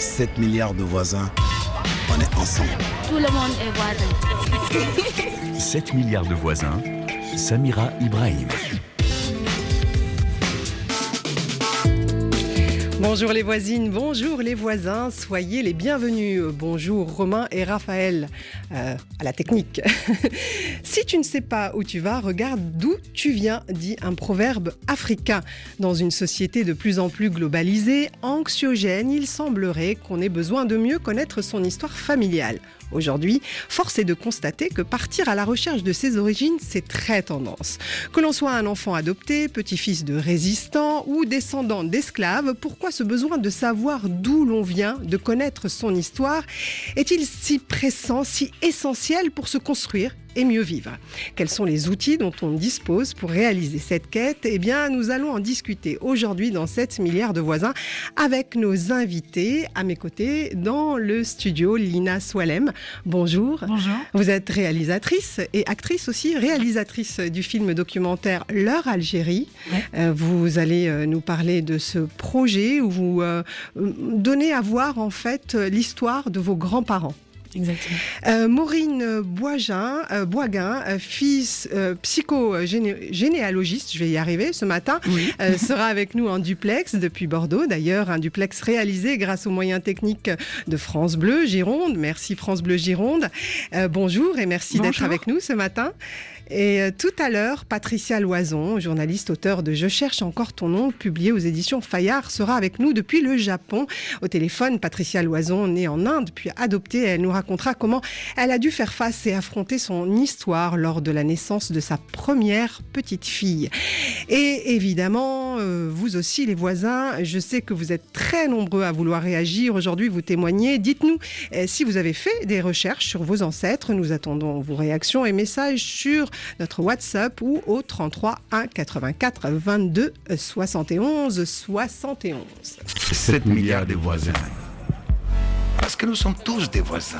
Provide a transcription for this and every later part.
7 milliards de voisins, on est ensemble. Tout le monde est voisin. 7 milliards de voisins, Samira Ibrahim. Bonjour les voisines, bonjour les voisins, soyez les bienvenus. Bonjour Romain et Raphaël euh, à la technique. si tu ne sais pas où tu vas, regarde d'où tu viens, dit un proverbe africain. Dans une société de plus en plus globalisée, anxiogène, il semblerait qu'on ait besoin de mieux connaître son histoire familiale. Aujourd'hui, force est de constater que partir à la recherche de ses origines, c'est très tendance. Que l'on soit un enfant adopté, petit-fils de résistants ou descendant d'esclaves, pourquoi ce besoin de savoir d'où l'on vient, de connaître son histoire, est-il si pressant, si essentiel pour se construire et mieux vivre. Quels sont les outils dont on dispose pour réaliser cette quête? Eh bien, nous allons en discuter aujourd'hui dans 7 milliards de voisins avec nos invités à mes côtés dans le studio Lina Swalem. Bonjour. Bonjour. Vous êtes réalisatrice et actrice aussi, réalisatrice du film documentaire L'heure Algérie. Euh, vous allez euh, nous parler de ce projet où vous euh, donnez à voir en fait l'histoire de vos grands-parents. Exactement. Euh, Maureen Boisguin, euh, Boisguin euh, fils euh, psychogénéalogiste, je vais y arriver ce matin, Oui. sera avec nous en duplex depuis Bordeaux. D'ailleurs, un duplex réalisé grâce aux moyens techniques de France Bleu Gironde. Merci France Bleu Gironde. Bonjour et merci d'être avec nous ce matin. Et tout à l'heure, Patricia Loison, journaliste, auteur de Je cherche encore ton nom, publié aux éditions Fayard, sera avec nous depuis le Japon. Au téléphone, Patricia Loison, née en Inde, puis adoptée, elle nous racontera comment elle a dû faire face et affronter son histoire lors de la naissance de sa première petite fille. Et évidemment, euh, vous aussi, les voisins, je sais que vous êtes très nombreux à vouloir réagir. Aujourd'hui, vous témoignez. Dites-nous euh, si vous avez fait des recherches sur vos ancêtres. Nous attendons vos réactions et messages sur notre WhatsApp ou au 33 1 84 22 71 71. 7 milliards de voisins. Parce que nous sommes tous des voisins.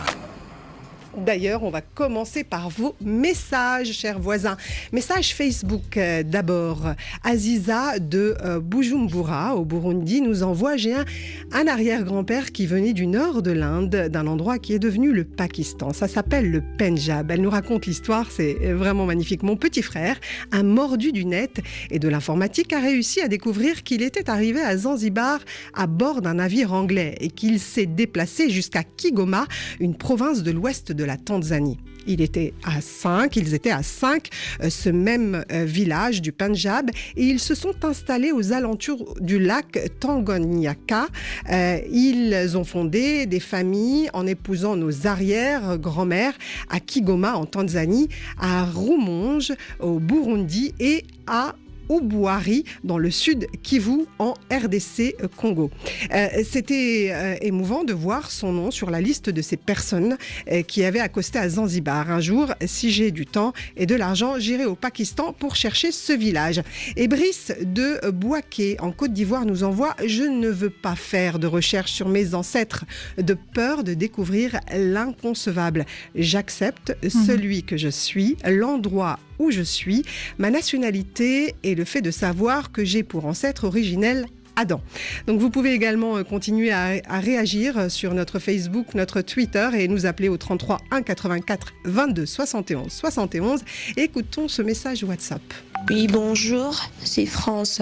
D'ailleurs, on va commencer par vos messages, chers voisins. Message Facebook euh, d'abord. Aziza de euh, Bujumbura, au Burundi, nous envoie J'ai un, un arrière-grand-père qui venait du nord de l'Inde, d'un endroit qui est devenu le Pakistan. Ça s'appelle le Pendjab. Elle nous raconte l'histoire, c'est vraiment magnifique. Mon petit frère, un mordu du net et de l'informatique, a réussi à découvrir qu'il était arrivé à Zanzibar à bord d'un navire anglais et qu'il s'est déplacé jusqu'à Kigoma, une province de l'ouest de la Tanzanie. Il était à 5, ils étaient à 5, ce même euh, village du Punjab, et ils se sont installés aux alentours du lac Tanganyika. Euh, ils ont fondé des familles en épousant nos arrière-grand-mères à Kigoma en Tanzanie, à Rumonge au Burundi et à Obouari dans le sud Kivu en RDC euh, Congo. Euh, C'était euh, émouvant de voir son nom sur la liste de ces personnes euh, qui avaient accosté à Zanzibar. Un jour, si j'ai du temps et de l'argent, j'irai au Pakistan pour chercher ce village. Et Brice de Boaké en Côte d'Ivoire nous envoie Je ne veux pas faire de recherche sur mes ancêtres de peur de découvrir l'inconcevable. J'accepte celui que je suis, l'endroit où je suis, ma nationalité et le fait de savoir que j'ai pour ancêtre originel Adam. Donc vous pouvez également euh, continuer à, réagir euh, sur notre Facebook, notre Twitter et nous appeler au 33 1 84 22 71 71. Et écoutons ce message WhatsApp. Oui, bonjour, c'est France.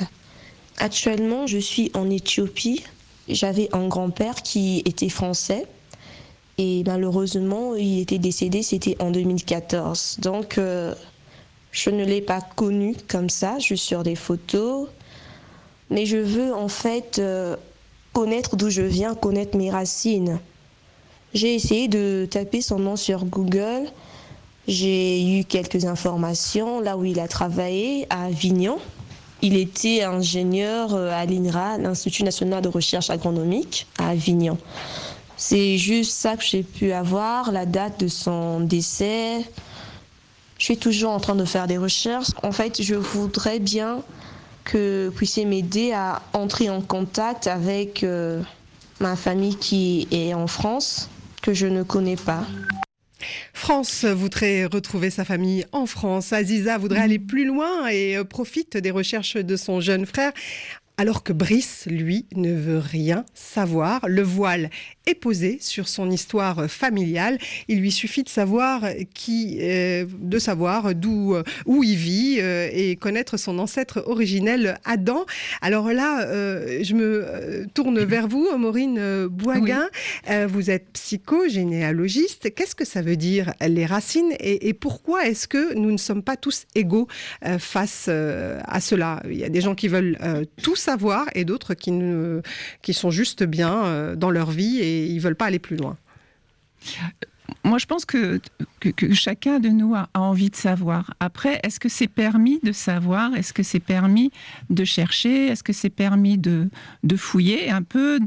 Actuellement, je suis en Éthiopie. J'avais un grand-père qui était français et malheureusement, il était décédé, c'était en 2014. Donc, euh, je ne l'ai pas connu comme ça, suis sur des photos. Mais je veux en fait euh, connaître d'où je viens, connaître mes racines. J'ai essayé de taper son nom sur Google. J'ai eu quelques informations là où il a travaillé, à Avignon. Il était ingénieur euh, à l'INRA, l'Institut national de recherche agronomique, à Avignon. C'est juste ça que j'ai pu avoir, la date de son décès. Je suis toujours en train de faire des recherches. En fait, je voudrais bien que vous puissiez m'aider à entrer en contact avec euh, ma famille qui est en France, que je ne connais pas. France voudrait retrouver sa famille en France. Aziza voudrait aller plus loin et euh, profite des recherches de son jeune frère. alors que Brice, lui, ne veut rien savoir. Le voile est posé sur son histoire familiale. Il lui suffit de savoir qui, euh, de savoir d'où euh, où il vit euh, et connaître son ancêtre originel Adam. Alors là, je me tourne vers vous, Maureen Boisguin. vous êtes psychogénéalogiste. Qu'est-ce que ça veut dire les racines et, et pourquoi est-ce que nous ne sommes pas tous égaux face à cela? Il y a des gens qui veulent tout savoir et d'autres qui, ne, qui sont juste bien dans leur vie et ils veulent pas aller plus loin. Moi, je pense que, chacun de nous a, envie de savoir. Après, est-ce que c'est permis de savoir? Est-ce que c'est permis de chercher? Est-ce que c'est permis de, fouiller un peu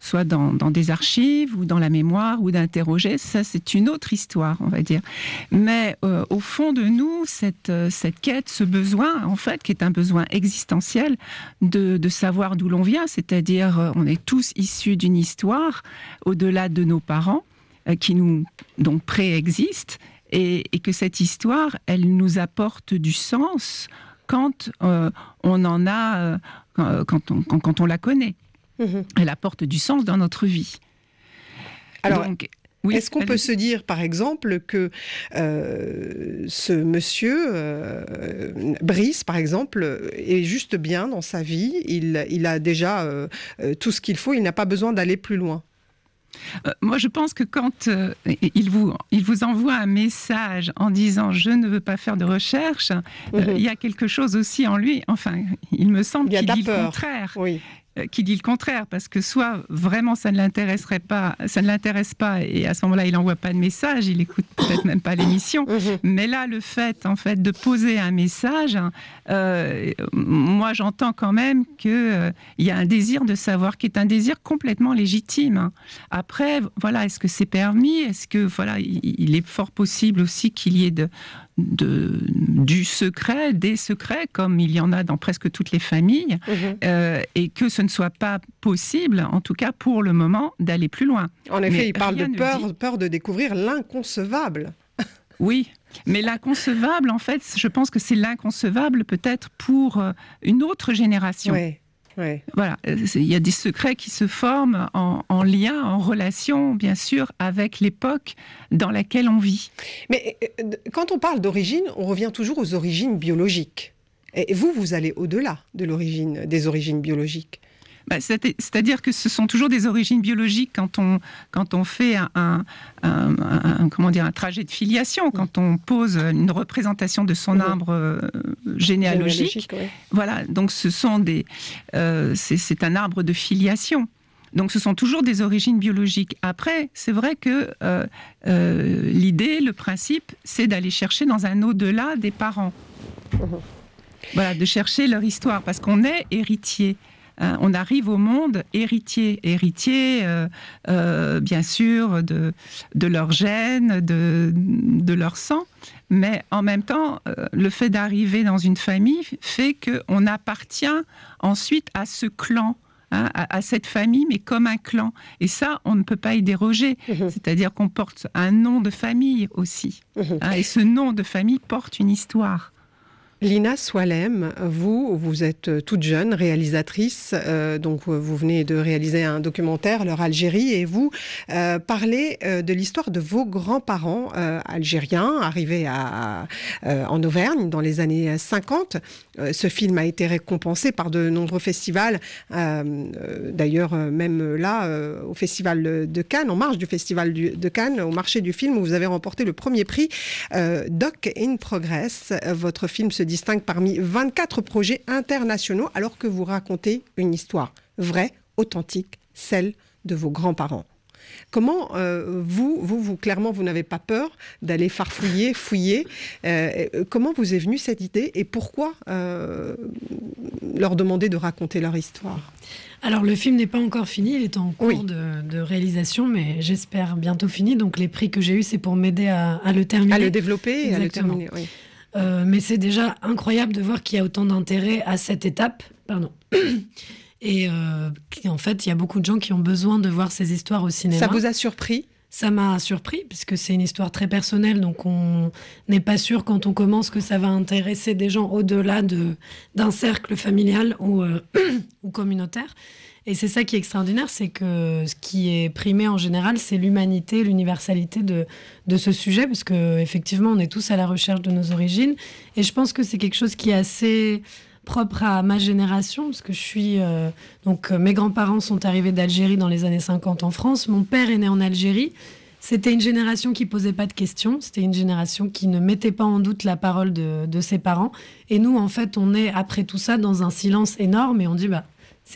soit dans, des archives ou dans la mémoire ou d'interroger? Ça, c'est une autre histoire, on va dire. Mais euh, au fond de nous, cette, cette quête, ce besoin, en fait, qui est un besoin existentiel de, de savoir d'où l'on vient, c'est-à-dire euh, on est tous issus d'une histoire au-delà de nos parents euh, qui nous donc préexiste et, que cette histoire, elle nous apporte du sens quand euh, on en a, euh, quand, on, quand, on, la connaît. Mhm. Elle apporte du sens dans notre vie. Alors, oui, Est-ce qu'on peut se dire, par exemple, que ce monsieur, Brice, par exemple, est juste bien dans sa vie, il, il a déjà tout ce qu'il faut, il n'a pas besoin d'aller plus loin? Euh, moi, je pense que quand euh, il, vous, il vous envoie un message en disant je ne veux pas faire de recherche, euh, mhm. il y a quelque chose aussi en lui. Enfin, il me semble qu'il dit le contraire. Oui. Euh, qui dit le contraire, parce que soit vraiment ça ne l'intéresserait pas, ça ne l'intéresse pas, et à ce moment-là il n'envoie pas de message, il écoute peut-être même pas l'émission. Mhm. Mais là, le fait en fait de poser un message, euh, moi j'entends quand même qu'il euh, y a un désir de savoir qui est un désir complètement légitime. Après, voilà, est-ce que c'est permis? Est-ce que voilà, il, est fort possible aussi qu'il y ait de, de, du secret, des secrets, comme il y en a dans presque toutes les familles, mhm. euh, et que ce ne soit pas possible, en tout cas pour le moment, d'aller plus loin. En effet, il parle de peur, peur de découvrir l'inconcevable. Oui, mais l'inconcevable, en fait, je pense que c'est l'inconcevable peut-être pour euh, une autre génération. Voilà, il y a des secrets qui se forment en, lien, en relation, bien sûr, avec l'époque dans laquelle on vit. Mais euh, quand on parle d'origine, on revient toujours aux origines biologiques. Et vous, vous allez au-delà de l'origine, des origines biologiques. Bah, c'est-à-dire que ce sont toujours des origines biologiques quand on, quand on fait un, comment dire, un trajet de filiation, quand on pose une représentation de son arbre euh, généalogique. Voilà, donc ce sont des, euh, c'est un arbre de filiation. Donc ce sont toujours des origines biologiques. Après, c'est vrai que euh, l'idée, le principe, c'est d'aller chercher dans un au-delà des parents. Voilà, de chercher leur histoire, parce qu'on est héritier. Hein, on arrive au monde héritier, héritier, euh, euh, bien sûr, de, de leur gène, de, de leur sang. Mais en même temps, euh, le fait d'arriver dans une famille fait qu'on appartient ensuite à ce clan. Hein, à, cette famille, mais comme un clan. Et ça, on ne peut pas y déroger. Mmh. C'est-à-dire qu'on porte un nom de famille aussi. Mmh. Hein, et ce nom de famille porte une histoire. Lina Swalem, vous, vous êtes toute jeune réalisatrice, euh, donc vous venez de réaliser un documentaire, Leur Algérie, et vous euh, parlez euh, de l'histoire de vos grands-parents algériens arrivés en Auvergne dans les années 50. ce film a été récompensé par de nombreux festivals, d'ailleurs même là au Festival de Cannes, en marge du Festival de Cannes, au marché du film, où vous avez remporté le premier prix Doc in Progress. Votre film se distingue parmi 24 projets internationaux alors que vous racontez une histoire vraie, authentique, celle de vos grands-parents. Comment euh, vous, vous, vous, clairement, vous n'avez pas peur d'aller farfouiller, fouiller. Euh, euh, comment vous est venue cette idée et pourquoi leur demander de raconter leur histoire? Alors le film n'est pas encore fini, il est en cours de, réalisation, mais j'espère bientôt fini. Donc les prix que j'ai eus, c'est pour m'aider à, le terminer. À le développer et à le terminer, oui. Euh, mais c'est déjà incroyable de voir qu'il y a autant d'intérêt à cette étape. Pardon. Et euh, en fait, il y a beaucoup de gens qui ont besoin de voir ces histoires au cinéma. Ça vous a surpris? Ça m'a surpris puisque c'est une histoire très personnelle, donc on n'est pas sûr quand on commence que ça va intéresser des gens au-delà de, d'un cercle familial ou, euh, ou communautaire. Et c'est ça qui est extraordinaire, c'est que ce qui est primé en général, c'est l'humanité, l'universalité de, de ce sujet, parce que effectivement, on est tous à la recherche de nos origines. Et je pense que c'est quelque chose qui est assez propre à ma génération, parce que je suis. Euh, donc, euh, mes grands-parents sont arrivés d'Algérie dans les années 50 en France. Mon père est né en Algérie. C'était une génération qui posait pas de questions. C'était une génération qui ne mettait pas en doute la parole de, de ses parents. Et nous, en fait, on est après tout ça dans un silence énorme et on dit bah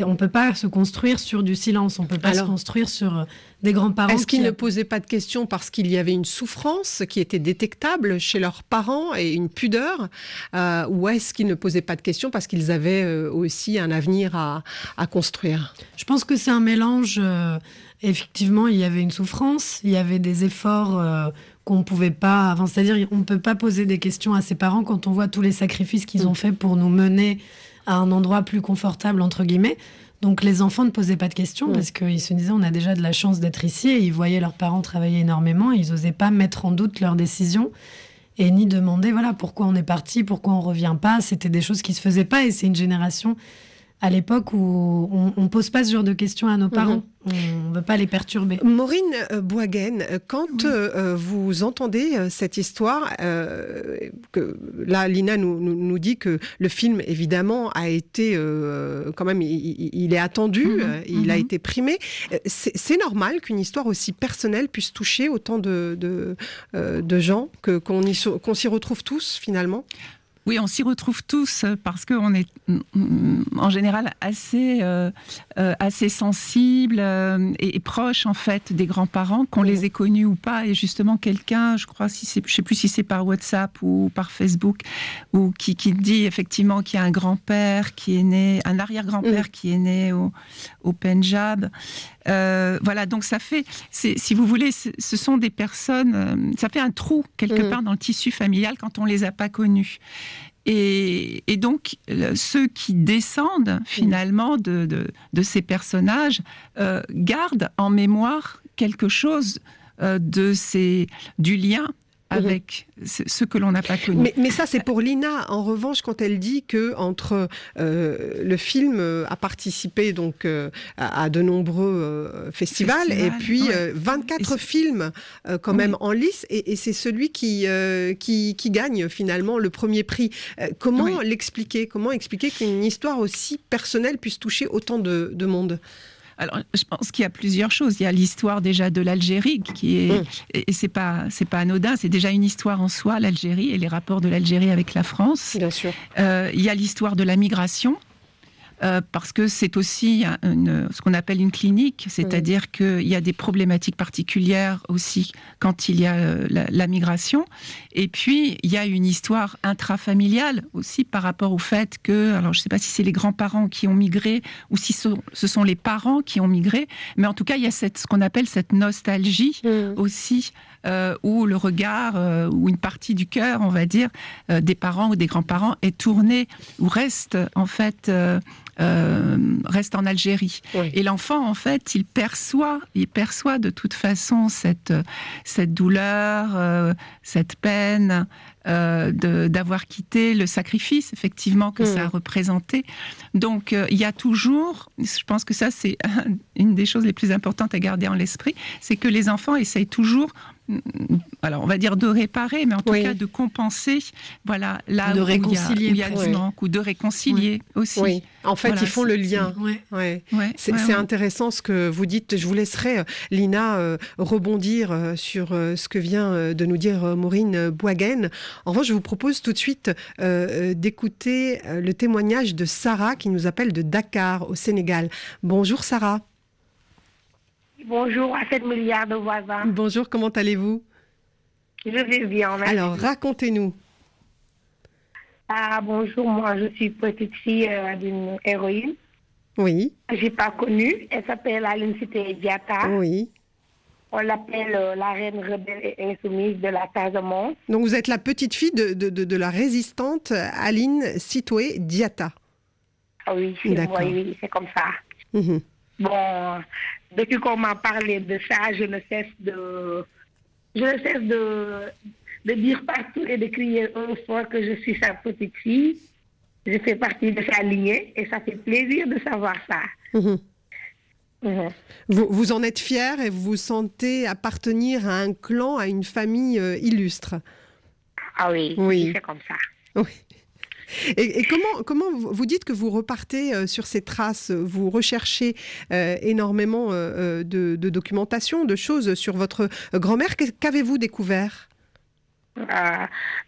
on ne peut pas se construire sur du silence, on ne peut pas se construire sur euh, des grands-parents. Est-ce qu'ils ne posaient pas de questions parce qu'il y avait une souffrance qui était détectable chez leurs parents et une pudeur euh, Ou est-ce qu'ils ne posaient pas de questions parce qu'ils avaient euh, aussi un avenir à, construire? Je pense que c'est un mélange. effectivement, il y avait une souffrance, il y avait des efforts qu'on ne pouvait pas. Enfin, C'est-à-dire, on ne peut pas poser des questions à ses parents quand on voit tous les sacrifices qu'ils mm. ont faits pour nous mener à un endroit plus confortable, entre guillemets. Donc les enfants ne posaient pas de questions parce qu'ils se disaient on a déjà de la chance d'être ici et ils voyaient leurs parents travailler énormément et ils n'osaient pas mettre en doute leurs décisions et ni demander voilà pourquoi on est parti, pourquoi on revient pas. C'était des choses qui se faisaient pas et c'est une génération à l'époque où on ne pose pas ce genre de questions à nos parents. Mhm. On ne veut pas les perturber. Maureen euh, Boisgaine, euh, quand euh, vous entendez cette histoire, que là, Lina nous, nous, dit que le film, évidemment, a été quand même, il, est attendu, mhm. il a mhm. été primé. C'est normal qu'une histoire aussi personnelle puisse toucher autant de, de, de gens, qu'on s'y retrouve tous finalement? Oui, on s'y retrouve tous euh, parce qu'on est mm, mm, en général assez, euh, euh, assez sensible et, proche en fait des grands-parents, qu'on les ait connus ou pas. Et justement, quelqu'un, je crois, si je sais plus si c'est par WhatsApp ou par Facebook, ou qui, qui dit effectivement qu'il y a un grand-père qui est né, un arrière-grand-père qui est né au, au Punjab. Voilà, donc ça fait, si vous voulez, ce sont des personnes, ça fait un trou quelque part dans le tissu familial quand on les a pas connus. Et, donc, ceux qui descendent finalement de, ces personnages euh, gardent en mémoire quelque chose euh, de ces, du lien Mhm. avec ce que l'on n'a pas connu. Mais, ça, c'est pour Lina. En revanche, quand elle dit que entre euh, le film euh, a participé donc euh, à, de nombreux festivals et puis 24 films quand même en lice, et, c'est celui qui, qui, gagne finalement le premier prix. comment l'expliquer? Comment expliquer qu'une histoire aussi personnelle puisse toucher autant de monde? Alors, je pense qu'il y a plusieurs choses. Il y a l'histoire déjà de l'Algérie, qui est, mm. et c'est pas, c'est pas anodin, c'est déjà une histoire en soi, l'Algérie et les rapports de l'Algérie avec la France. Bien sûr. Euh, il y a l'histoire de la migration. Euh, parce que c'est aussi ce qu'on appelle une clinique, c'est-à-dire qu'il y a des problématiques particulières aussi quand il y a euh, la, migration. Et puis, il y a une histoire intrafamiliale aussi par rapport au fait que, alors je ne sais pas si c'est les grands-parents qui ont migré ou si ce sont les parents qui ont migré, mais en tout cas, il y a cette, ce qu'on appelle cette nostalgie mm. aussi. Euh, où le regard ou une partie du cœur, on va dire, des parents ou des grands-parents est tourné ou reste en fait euh, reste en Algérie. Et l'enfant, en fait, il perçoit, il perçoit de toute façon cette, cette douleur, euh, cette peine. Euh, d'avoir quitté le sacrifice effectivement que ça a mm. représenté. Donc il y a toujours, je pense que ça c'est une des choses les plus importantes à garder en l'esprit, c'est que les enfants essayent toujours alors on va dire de réparer, mais en tout cas de compenser, voilà, là de où, réconcilier, il y a, du manque, ou de réconcilier aussi. Oui, en fait, ils font le lien. Ouais. c'est intéressant ce que vous dites. Je vous laisserai, euh, Lina, euh, rebondir euh, sur ce que vient de nous dire Maureen Boisgaine. En revanche, je vous propose tout de suite d'écouter le témoignage de Sarah qui nous appelle de Dakar, au Sénégal. Bonjour Sarah. Bonjour à 7 milliards de voisins. Bonjour, comment allez-vous? Je vais bien, merci. Alors, racontez-nous. Ah, bonjour, moi je suis petite fille euh, d'une héroïne. Oui. Je n'ai pas connue. Elle s'appelle Aline Cité Diata. Oui. On l'appelle euh, la reine rebelle et insoumise de la Casamance. Donc vous êtes la petite fille de, de, de, la résistante Aline Citoé Diata. Ah oui, c'est oui, c'est comme ça. Mhm. bon, depuis qu'on m'a parlé de ça, je ne cesse de, je ne cesse de, de dire partout et de crier un fois que je suis sa petite fille. Je fais partie de sa lignée et ça fait plaisir de savoir ça. Mhm. Mhm. Vous, vous en êtes fier et vous vous sentez appartenir à un clan, à une famille euh, illustre. Ah oui, Oui. c'est comme ça. Oui. Et, et comment, comment vous dites que vous repartez euh, sur ces traces? Vous recherchez euh, énormément euh, de, de documentation, de choses sur votre grand-mère. Qu'avez-vous découvert? Euh,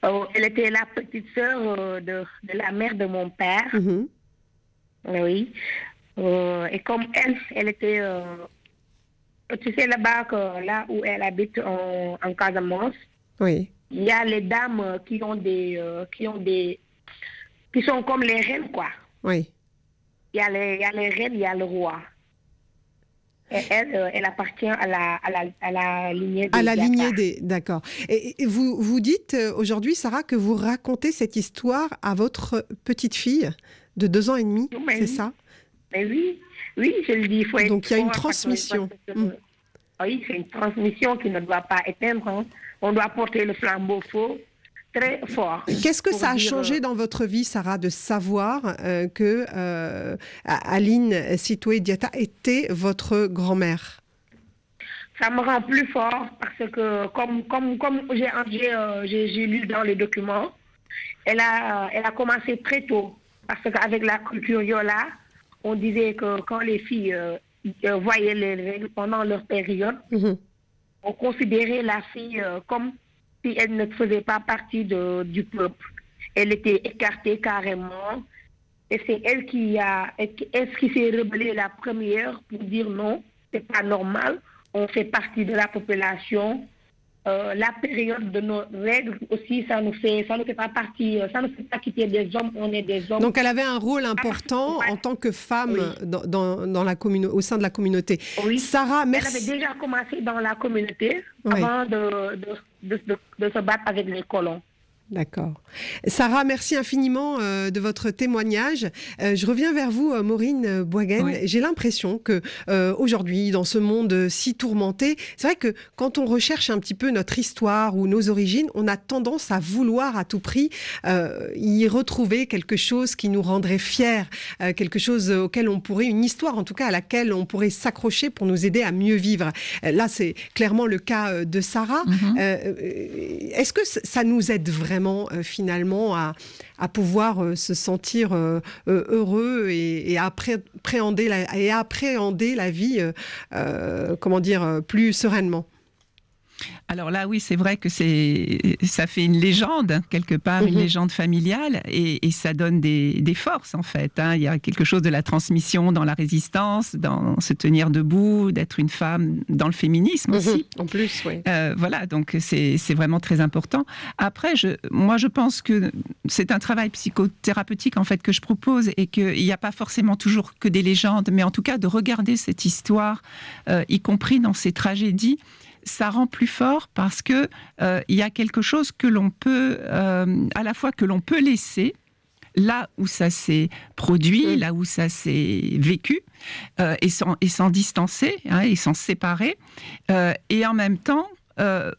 euh, elle était la petite sœur de, de la mère de mon père. Mhm. Oui. Euh, et comme elle, elle était, tu sais, là-bas, là où elle habite en, en Casamance, Oui. il y a les dames qui ont des, qui ont des, qui sont comme les reines, quoi. Oui. Il y a les, il y a les reines, il y a le roi. Et elle, euh, elle appartient à la, à la, à la lignée des À la lignée des. D'accord. Et, et vous, vous dites euh, aujourd'hui, Sarah, que vous racontez cette histoire à votre petite fille de deux ans et demi, Oui. c'est ça? Mais oui, oui, je le dis. faut Donc, il y a une transmission. Mm. Oui, c'est une transmission qui ne doit pas éteindre. hein. On doit porter le flambeau faux très fort. Qu'est-ce que ça a dire, changé euh, dans votre vie, Sarah, de savoir euh, que euh, Aline Sitoué Diata était votre grand-mère? Ça me rend plus fort parce que, comme, comme, comme j'ai j'ai, lu dans les documents, elle a, elle a commencé très tôt. Parce qu'avec la culture Yola, on disait que quand les filles euh, voyaient les règles pendant leur période, Mhm. on considérait la fille euh, comme elle ne faisait pas partie de, du peuple. Elle était écartée carrément. Et c'est elle qui a, est-ce qui s'est rebellée la première pour dire non, c'est pas normal. On fait partie de la population. Euh, la période de nos règles aussi, ça nous fait, ça ne fait pas partie, euh, ça ne fait pas quitter des hommes, on est des hommes. Donc elle avait un rôle important en tant que femme Oui. dans, dans- dans la communauté, au sein de la communauté. Oui. Sarah, Elle merci. avait déjà commencé dans la communauté Oui. avant de, de, de- se battre avec les colons. D'accord. Sarah, merci infiniment euh, de votre témoignage. Euh, je reviens vers vous, euh, Maureen. Oui. J'ai l'impression que aujourd'hui, dans ce monde si tourmenté, c'est vrai que quand on recherche un petit peu notre histoire ou nos origines, on a tendance à vouloir à tout prix y retrouver quelque chose qui nous rendrait fiers, quelque chose auquel on pourrait, une histoire en tout cas à laquelle on pourrait s'accrocher pour nous aider à mieux vivre. Là, c'est clairement le cas de Sarah. Euh, Est-ce que ça nous aide vraiment euh, finalement à, pouvoir euh, se sentir euh, heureux et, appréhender la, et appréhender la vie, comment dire, plus sereinement Alors là, oui, c'est vrai que c'est, ça fait une légende quelque part, une Mhm. légende familiale, et, et ça donne des, des forces en fait. hein. Il y a quelque chose de la transmission dans la résistance, dans se tenir debout, d'être une femme, dans le féminisme aussi. En plus, oui. Euh, voilà, donc c'est c'est vraiment très important. Après, je, moi, je pense que c'est un travail psychothérapeutique en fait que je propose et qu'il n'y a pas forcément toujours que des légendes, mais en tout cas de regarder cette histoire, euh, y compris dans ces tragédies, ça rend plus fort parce que euh, il y a quelque chose que l'on peut, euh, à la fois que l'on peut laisser là où ça s'est produit, Mm. là où ça s'est vécu, euh, et s'en et s'en distancer, hein, et s'en séparer, et en même temps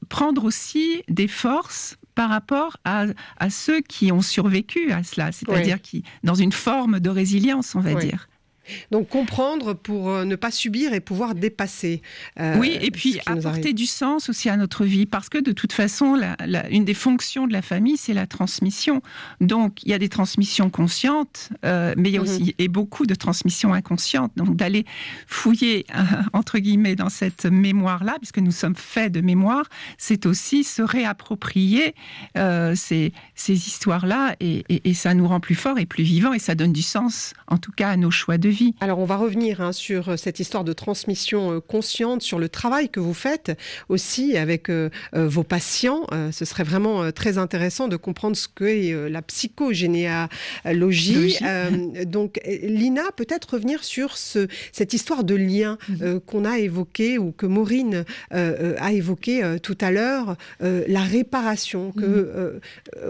prendre aussi des forces par rapport à, à ceux qui ont survécu à cela, c'est-à-dire qui dans une forme de résilience, on va Oui. dire. Donc comprendre pour euh, ne pas subir et pouvoir dépasser. euh, oui, et puis apporter du sens aussi à notre vie, parce que de toute façon, la- la- une des fonctions de la famille, c'est la transmission. Donc, il y a des transmissions conscientes, euh, mais il y a Mhm. aussi et beaucoup de transmissions inconscientes. Donc, d'aller fouiller euh, entre guillemets dans cette mémoire-là, puisque nous sommes faits de mémoire, c'est aussi se réapproprier ces, ces histoires-là, et, et- et ça nous rend plus forts et plus vivants, et ça donne du sens, en tout cas, à nos choix de vie. Alors, on va revenir hein, sur euh, cette histoire de transmission euh, consciente, sur le travail que vous faites aussi avec euh, vos patients. Euh, ce serait vraiment euh, très intéressant de comprendre ce qu'est la psychogénéalogie. Logie. Donc, Lina, peut-être revenir sur ce, cette histoire de lien euh, qu'on a évoqué ou que Maureen a évoqué tout à l'heure, la réparation, que euh,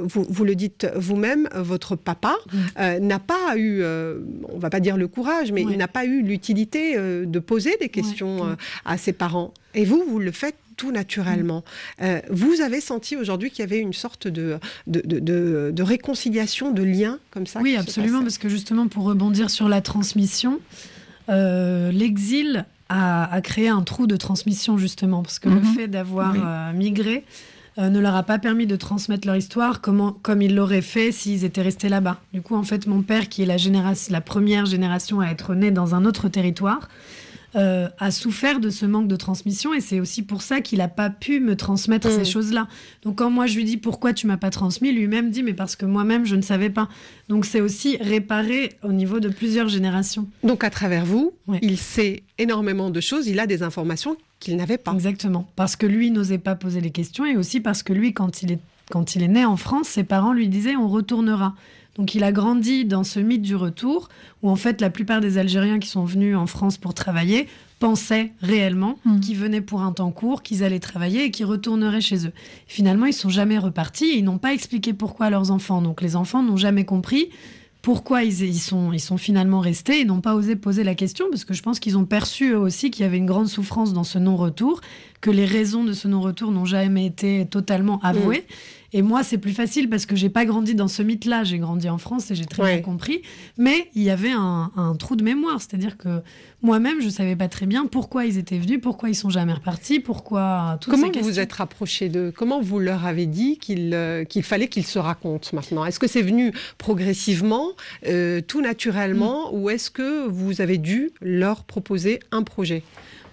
vous, vous le dites vous-même, votre papa euh, n'a pas eu, on va pas dire le courage, mais il n'a pas eu l'utilité de poser des questions à ses parents. Et vous, vous le faites tout naturellement. vous avez senti aujourd'hui qu'il y avait une sorte de, de, réconciliation, de lien comme ça Oui, absolument, parce que justement, pour rebondir sur la transmission, l'exil a, créé un trou de transmission, justement, parce que le mhm. fait d'avoir migré euh, ne leur a pas permis de transmettre leur histoire comme, ils l'auraient fait s'ils étaient restés là-bas. Du coup, en fait, mon père, qui est la, la première génération à être né dans un autre territoire, euh, a souffert de ce manque de transmission et c'est aussi pour ça qu'il n'a pas pu me transmettre ces mm. choses-là. Donc quand moi je lui dis pourquoi tu m'as pas transmis, lui-même dit mais parce que moi-même je ne savais pas. Donc c'est aussi réparer au niveau de plusieurs générations. Donc à travers vous, il sait énormément de choses, il a des informations qu'il n'avait pas. Exactement, parce que lui n'osait pas poser les questions et aussi parce que lui quand il est quand il est né en France, ses parents lui disaient on retournera. Donc il a grandi dans ce mythe du retour, où en fait la plupart des Algériens qui sont venus en France pour travailler pensaient réellement mmh. qu'ils venaient pour un temps court, qu'ils allaient travailler et qu'ils retourneraient chez eux. finalement, ils sont jamais repartis et ils n'ont pas expliqué pourquoi à leurs enfants. Donc les enfants n'ont jamais compris pourquoi ils, sont, ils sont finalement restés et n'ont pas osé poser la question, parce que je pense qu'ils ont perçu eux aussi qu'il y avait une grande souffrance dans ce non-retour, que les raisons de ce non-retour n'ont jamais été totalement avouées. Mmh. Et moi, c'est plus facile parce que j'ai pas grandi dans ce mythe-là. J'ai grandi en France et j'ai très bien compris. Mais il y avait un, trou de mémoire. C'est-à-dire que moi-même, je savais pas très bien pourquoi ils étaient venus, pourquoi ils sont jamais repartis, pourquoi toutes Comment vous vous êtes rapproché d'eux Comment vous leur avez dit qu'il euh, qu'il fallait qu'ils se racontent maintenant? Est-ce que c'est venu progressivement, euh, tout naturellement, mm. ou est-ce que vous avez dû leur proposer un projet?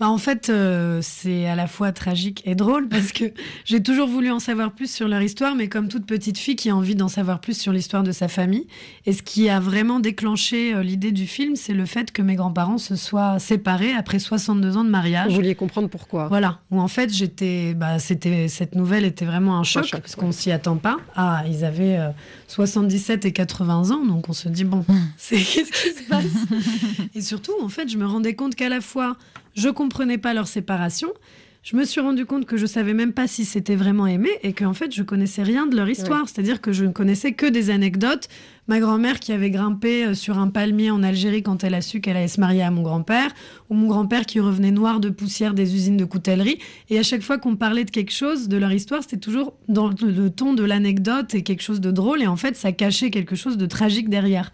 Bah, en fait, euh, c'est à la fois tragique et drôle parce que j'ai toujours voulu en savoir plus sur leur histoire, mais comme toute petite fille qui a envie d'en savoir plus sur l'histoire de sa famille. Et ce qui a vraiment déclenché euh, l'idée du film, c'est le fait que mes grands-parents se soient séparés après 62 ans de mariage. Vous vouliez comprendre pourquoi Voilà. Où en fait, j'étais, bah, c'était cette nouvelle était vraiment un choc, parce qu'on s'y attend pas. Ah, ils avaient 77 euh, et 80 ans, donc on se dit bon, c'est qu'est-ce qui se passe? Et surtout, en fait, je me rendais compte qu'à la fois je comprenais pas leur séparation. Je me suis rendu compte que je savais même pas si c'était vraiment aimé et qu'en fait je connaissais rien de leur histoire. C'est-à-dire que je ne connaissais que des anecdotes. Ma grand-mère qui avait grimpé euh, sur un palmier en Algérie quand elle a su qu'elle allait se marier à mon grand-père, ou mon grand-père qui revenait noir de poussière des usines de coutellerie. Et à chaque fois qu'on parlait de quelque chose, de leur histoire, c'était toujours dans le ton de l'anecdote et quelque chose de drôle. Et en fait, ça cachait quelque chose de tragique derrière.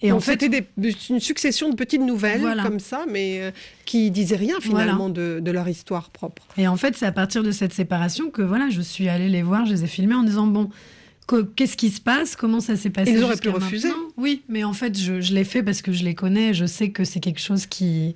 Et en fait, c'était une succession de petites nouvelles comme ça, mais euh, qui disaient rien finalement de, leur histoire propre. Et en fait, c'est à partir de cette séparation que voilà, je suis allée les voir, je les ai filmés en disant bon. Qu'est-ce qui se passe? Comment ça s'est passé Ils auraient pu refuser. Oui, mais en fait, je, je l'ai fait parce que je les connais. Je sais que c'est quelque chose qui,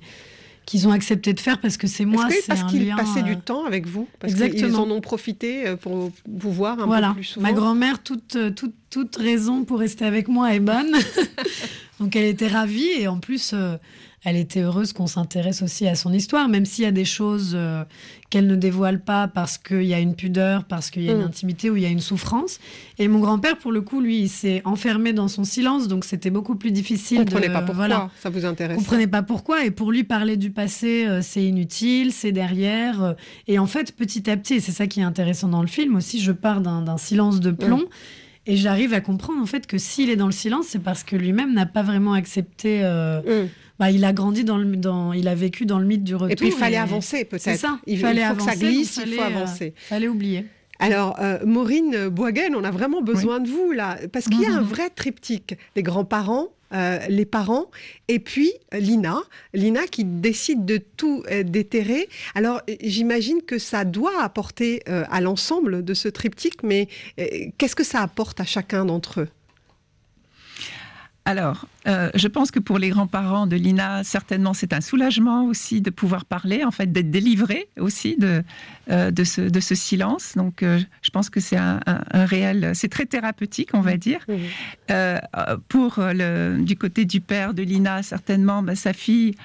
qu'ils ont accepté de faire parce que c'est moi. c'est parce qu'ils passaient du euh, temps avec vous Parce qu'ils en ont profité euh, pour vous voir un peu plus souvent Ma grand-mère, toute, toute, toute raison pour rester avec moi est bonne. Donc elle était ravie et en plus, euh, elle était heureuse qu'on s'intéresse aussi à son histoire, même s'il y a des choses euh, qu'elle ne dévoile pas parce qu'il y a une pudeur, parce qu'il y a une mm. intimité ou il y a une souffrance. Et mon grand-père, pour le coup, lui, il s'est enfermé dans son silence, donc c'était beaucoup plus difficile. Vous comprenez pas pourquoi ça vous intéresse. Comprenez pas pourquoi. Et pour lui, parler du passé, euh, c'est inutile, c'est derrière. Euh, et en fait, petit à petit, et c'est ça qui est intéressant dans le film aussi, je pars d'un silence de plomb. Mm. Et j'arrive à comprendre en fait que s'il est dans le silence, c'est parce que lui-même n'a pas vraiment accepté mm. Bah, il a grandi dans le, dans, il a vécu dans le mythe du retour. Et puis il fallait avancer peut-être. C'est ça. Il, fallait faut que ça glisse, il faut euh, avancer. Il fallait oublier. Alors, euh, Maureen Boisgain, on a vraiment besoin de vous là, parce qu'il y a un mhm. vrai triptyque. Les grands-parents, euh, les parents, et puis Lina, Lina qui décide de tout déterrer. Alors, j'imagine que ça doit apporter à l'ensemble de ce triptyque, mais qu'est-ce que ça apporte à chacun d'entre eux? Alors, euh, je pense que pour les grands-parents de Lina, certainement, c'est un soulagement aussi de pouvoir parler, en fait, d'être délivré aussi de, euh, de, ce, de, ce, silence. Donc, euh, je pense que c'est un, réel, c'est très thérapeutique, on va dire. pour le, du côté du père de Lina, certainement, bah, sa fille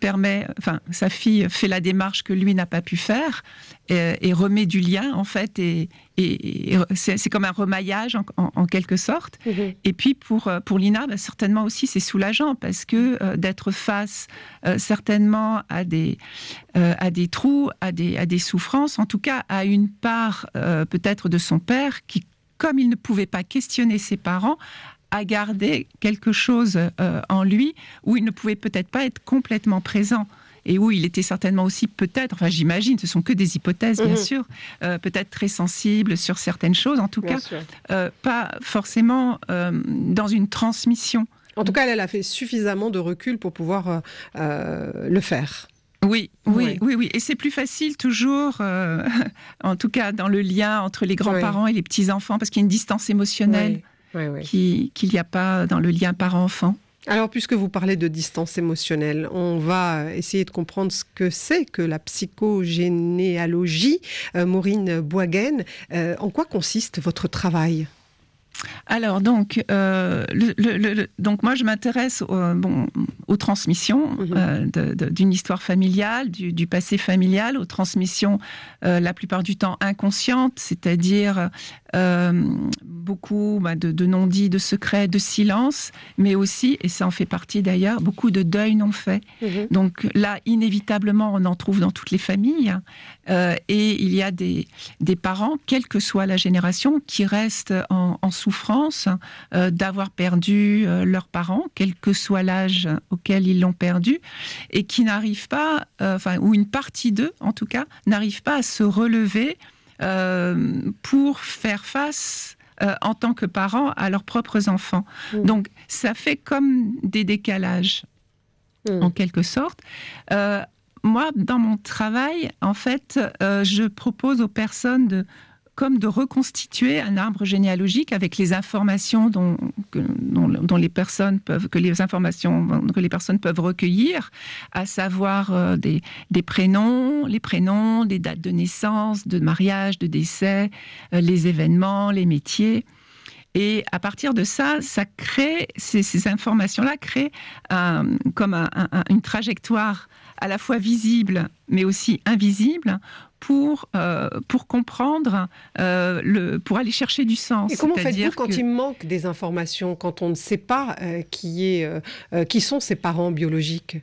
permet, enfin, sa fille fait la démarche que lui n'a pas pu faire et, remet du lien, en fait, et, et, c'est comme un remaillage en, quelque sorte. Mhm. Et puis pour, pour Lina, bah, certainement aussi c'est soulageant parce que euh, d'être face euh, certainement à des, euh, à des trous, à des, à des souffrances, en tout cas à une part peut-être de son père qui, comme il ne pouvait pas questionner ses parents, a gardé quelque chose euh, en lui où il ne pouvait peut-être pas être complètement présent et où il était certainement aussi peut-être, enfin j'imagine, ce sont que des hypothèses bien Mhm. sûr, euh, peut-être très sensible sur certaines choses, en tout Bien cas euh, pas forcément dans une transmission. En tout cas, elle a fait suffisamment de recul pour pouvoir le faire. Oui, oui, oui, oui. Et c'est plus facile toujours, euh, en tout cas dans le lien entre les grands-parents et les petits-enfants, parce qu'il y a une distance émotionnelle Oui, oui, oui. qui- qu'il n'y a pas dans le lien parent-enfant. Alors, puisque vous parlez de distance émotionnelle, on va essayer de comprendre ce que c'est que la psychogénéalogie. Euh, Maureen Boisgaine, euh, en quoi consiste votre travail? Alors donc, euh, le- le- le- le- donc moi je m'intéresse au- bon, aux transmissions Mhm. euh, d'une histoire familiale, du, du passé familial, aux transmissions euh, la plupart du temps inconscientes, c'est-à-dire beaucoup bah, de, de non-dits, de secrets, de silence, mais aussi, et ça en fait partie d'ailleurs, beaucoup de deuil non fait. Donc là, inévitablement, on en trouve dans toutes les familles. Et il y a des, des parents, quelle que soit la génération, qui restent en, en souffrance euh, d'avoir perdu euh, leurs parents, quel que soit l'âge auquel ils l'ont perdu, et qui n'arrivent pas, euh, enfin, ou une partie d'eux, en tout cas, n'arrive pas à se relever pour faire face euh, en tant que parents à leurs propres enfants. Mm. Donc, ça fait comme des décalages Mm. en quelque sorte. Euh, moi, dans mon travail, en fait, euh, je propose aux personnes de comme de reconstituer un arbre généalogique avec les informations dont, que, les personnes peuvent que les informations que les personnes peuvent recueillir, à savoir euh, des, prénoms, les prénoms, des dates de naissance, de mariage, de décès, euh, les événements, les métiers. Et à partir de ça, ça crée, ces, informations-là créent un- comme un- un- une trajectoire à la fois visible, mais aussi invisible, pour, euh, pour comprendre, euh, le, pour aller chercher du sens. Et comment faites-vous quand que- il manque des informations, quand on ne sait pas euh, qui, est, qui sont ses parents biologiques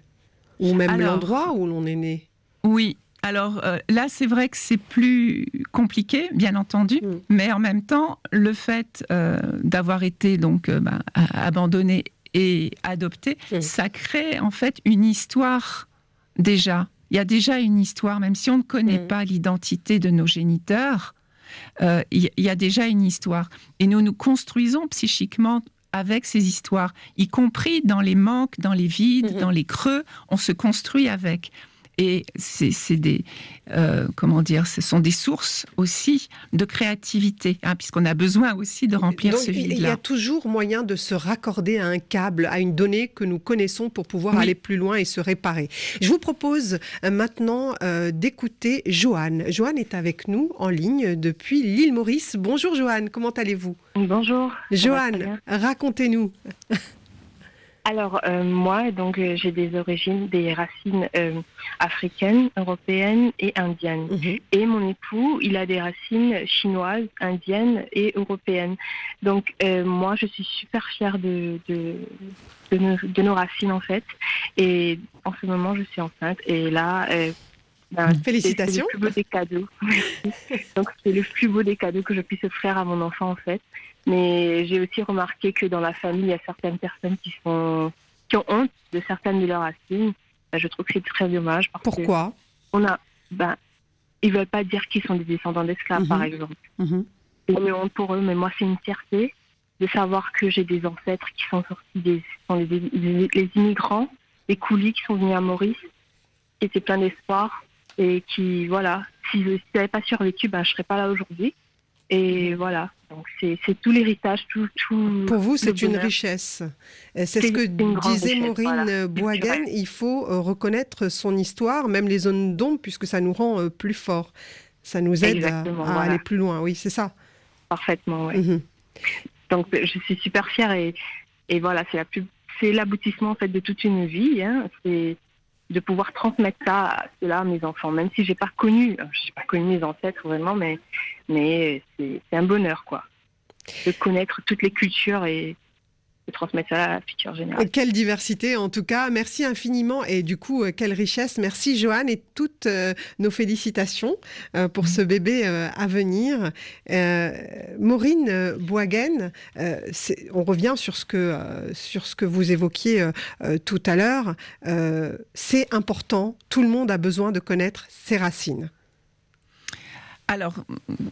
Ou même l'endroit où l'on est né? Oui. Alors euh, là, c'est vrai que c'est plus compliqué, bien entendu, Mm. mais en même temps, le fait euh, d'avoir été donc euh, bah, a- abandonné et adopté, Mm. ça crée en fait une histoire déjà. Il y a déjà une histoire, même si on ne connaît Mm. pas l'identité de nos géniteurs, euh, il y- il y a déjà une histoire. Et nous nous construisons psychiquement avec ces histoires, y compris dans les manques, dans les vides, Mhm. dans les creux, on se construit avec. Et c'est c'est des, euh, comment dire, ce sont des sources aussi de créativité, hein, puisqu'on a besoin aussi de remplir Donc, ce il il y a vide-là. toujours moyen de se raccorder à un câble, à une donnée que nous connaissons pour pouvoir Oui. aller plus loin et se réparer. Je vous propose euh, maintenant euh, d'écouter Joanne. Joanne est avec nous en ligne depuis l'île Maurice. Bonjour Joanne, comment allez-vous? Bonjour. Joanne, racontez-nous. Alors euh, moi, donc euh, j'ai des origines, des racines euh, africaines, européennes et indiennes. Mhm. Et mon époux, il a des racines chinoises, indiennes et européennes. Donc moi, je suis super fière de de, de, nos, de nos racines en fait. Et en ce moment, je suis enceinte. Et là. euh, ben, c'est- Félicitations. C'est le plus beau des cadeaux. Donc c'est le plus beau des cadeaux que je puisse offrir à mon enfant en fait. Mais j'ai aussi remarqué que dans la famille, il y a certaines personnes qui sont qui ont honte de certaines de leurs racines. Ben, je trouve que c'est très dommage. Parce que Pourquoi? on a, ben, ils veulent pas dire qu'ils sont des descendants d'esclaves, Mhm. par exemple. Mhm. C'est honte pour eux, mais moi, c'est une fierté de savoir que j'ai des ancêtres qui sont sortis des, sont les, immigrants, les coulis qui sont venus à Maurice, qui étaient pleins d'espoir et qui, voilà, si je n'avais pas survécu, ben, je serais pas là aujourd'hui. Et voilà, donc c'est tout l'héritage, tout, tout. Pour vous, c'est une richesse. C'est ce que disait richesse, Maureen voilà. Il faut euh, reconnaître son histoire, même les zones d'ombre, puisque ça nous rend euh, plus forts. Ça nous aide à, Exactement, à voilà. aller plus loin. Oui, c'est ça. Parfaitement, ouais. Mhm. Donc je suis super fière et, et voilà, c'est la plus c'est l'aboutissement en fait de toute une vie. Hein. C'est de pouvoir transmettre ça à cela à mes enfants, même si j'ai pas connu, j'ai pas connu mes ancêtres vraiment, mais mais c'est un bonheur quoi, de connaître toutes les cultures et de transmettre ça à la future génération. Quelle diversité en tout cas, merci infiniment et du coup quelle richesse. Merci Joanne et toutes nos félicitations pour ce bébé à venir. Maureen Boisgain, on revient sur ce que sur ce que vous évoquiez tout à l'heure. C'est important, tout le monde a besoin de connaître ses racines. Alors,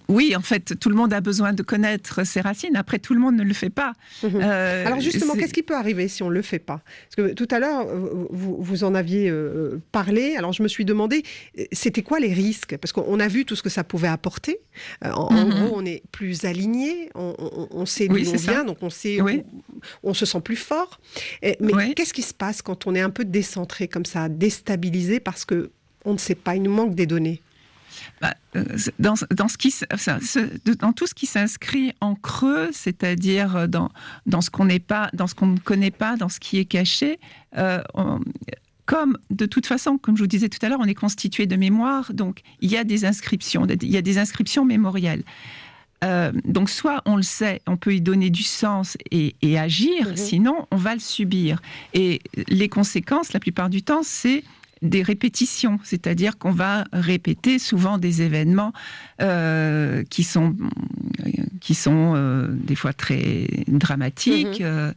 oui, en fait, tout le monde a besoin de connaître ses racines. Après, tout le monde ne le fait pas. Mhm. Euh, Alors, justement, qu'est-ce qui peut arriver si on ne le fait pas? Parce que tout à l'heure, vous, vous, en aviez euh, parlé. Alors, je me suis demandé, c'était quoi les risques? Parce qu'on a vu tout ce que ça pouvait apporter. Euh, en, mhm. gros, on est plus aligné, on, sait d'où on vient, donc on sait, on, se sent plus fort. mais qu'est-ce qui se passe quand on est un peu décentré comme ça, déstabilisé parce que on ne sait pas, il nous manque des données? Bah, euh, dans, dans, ce qui, dans tout ce qui s'inscrit en creux, c'est-à-dire dans, dans ce qu'on n'est pas, dans ce qu'on ne connaît pas, dans ce qui est caché, euh, comme de toute façon, comme je vous disais tout à l'heure, on est constitué de mémoire, donc il y a des inscriptions, il y a des inscriptions mémorielles. Euh, donc soit on le sait, on peut y donner du sens et, agir, mhm. sinon on va le subir. Et les conséquences, la plupart du temps, c'est des répétitions, c'est-à-dire qu'on va répéter souvent des événements euh, qui sont, qui sont euh, des fois très dramatiques, mhm.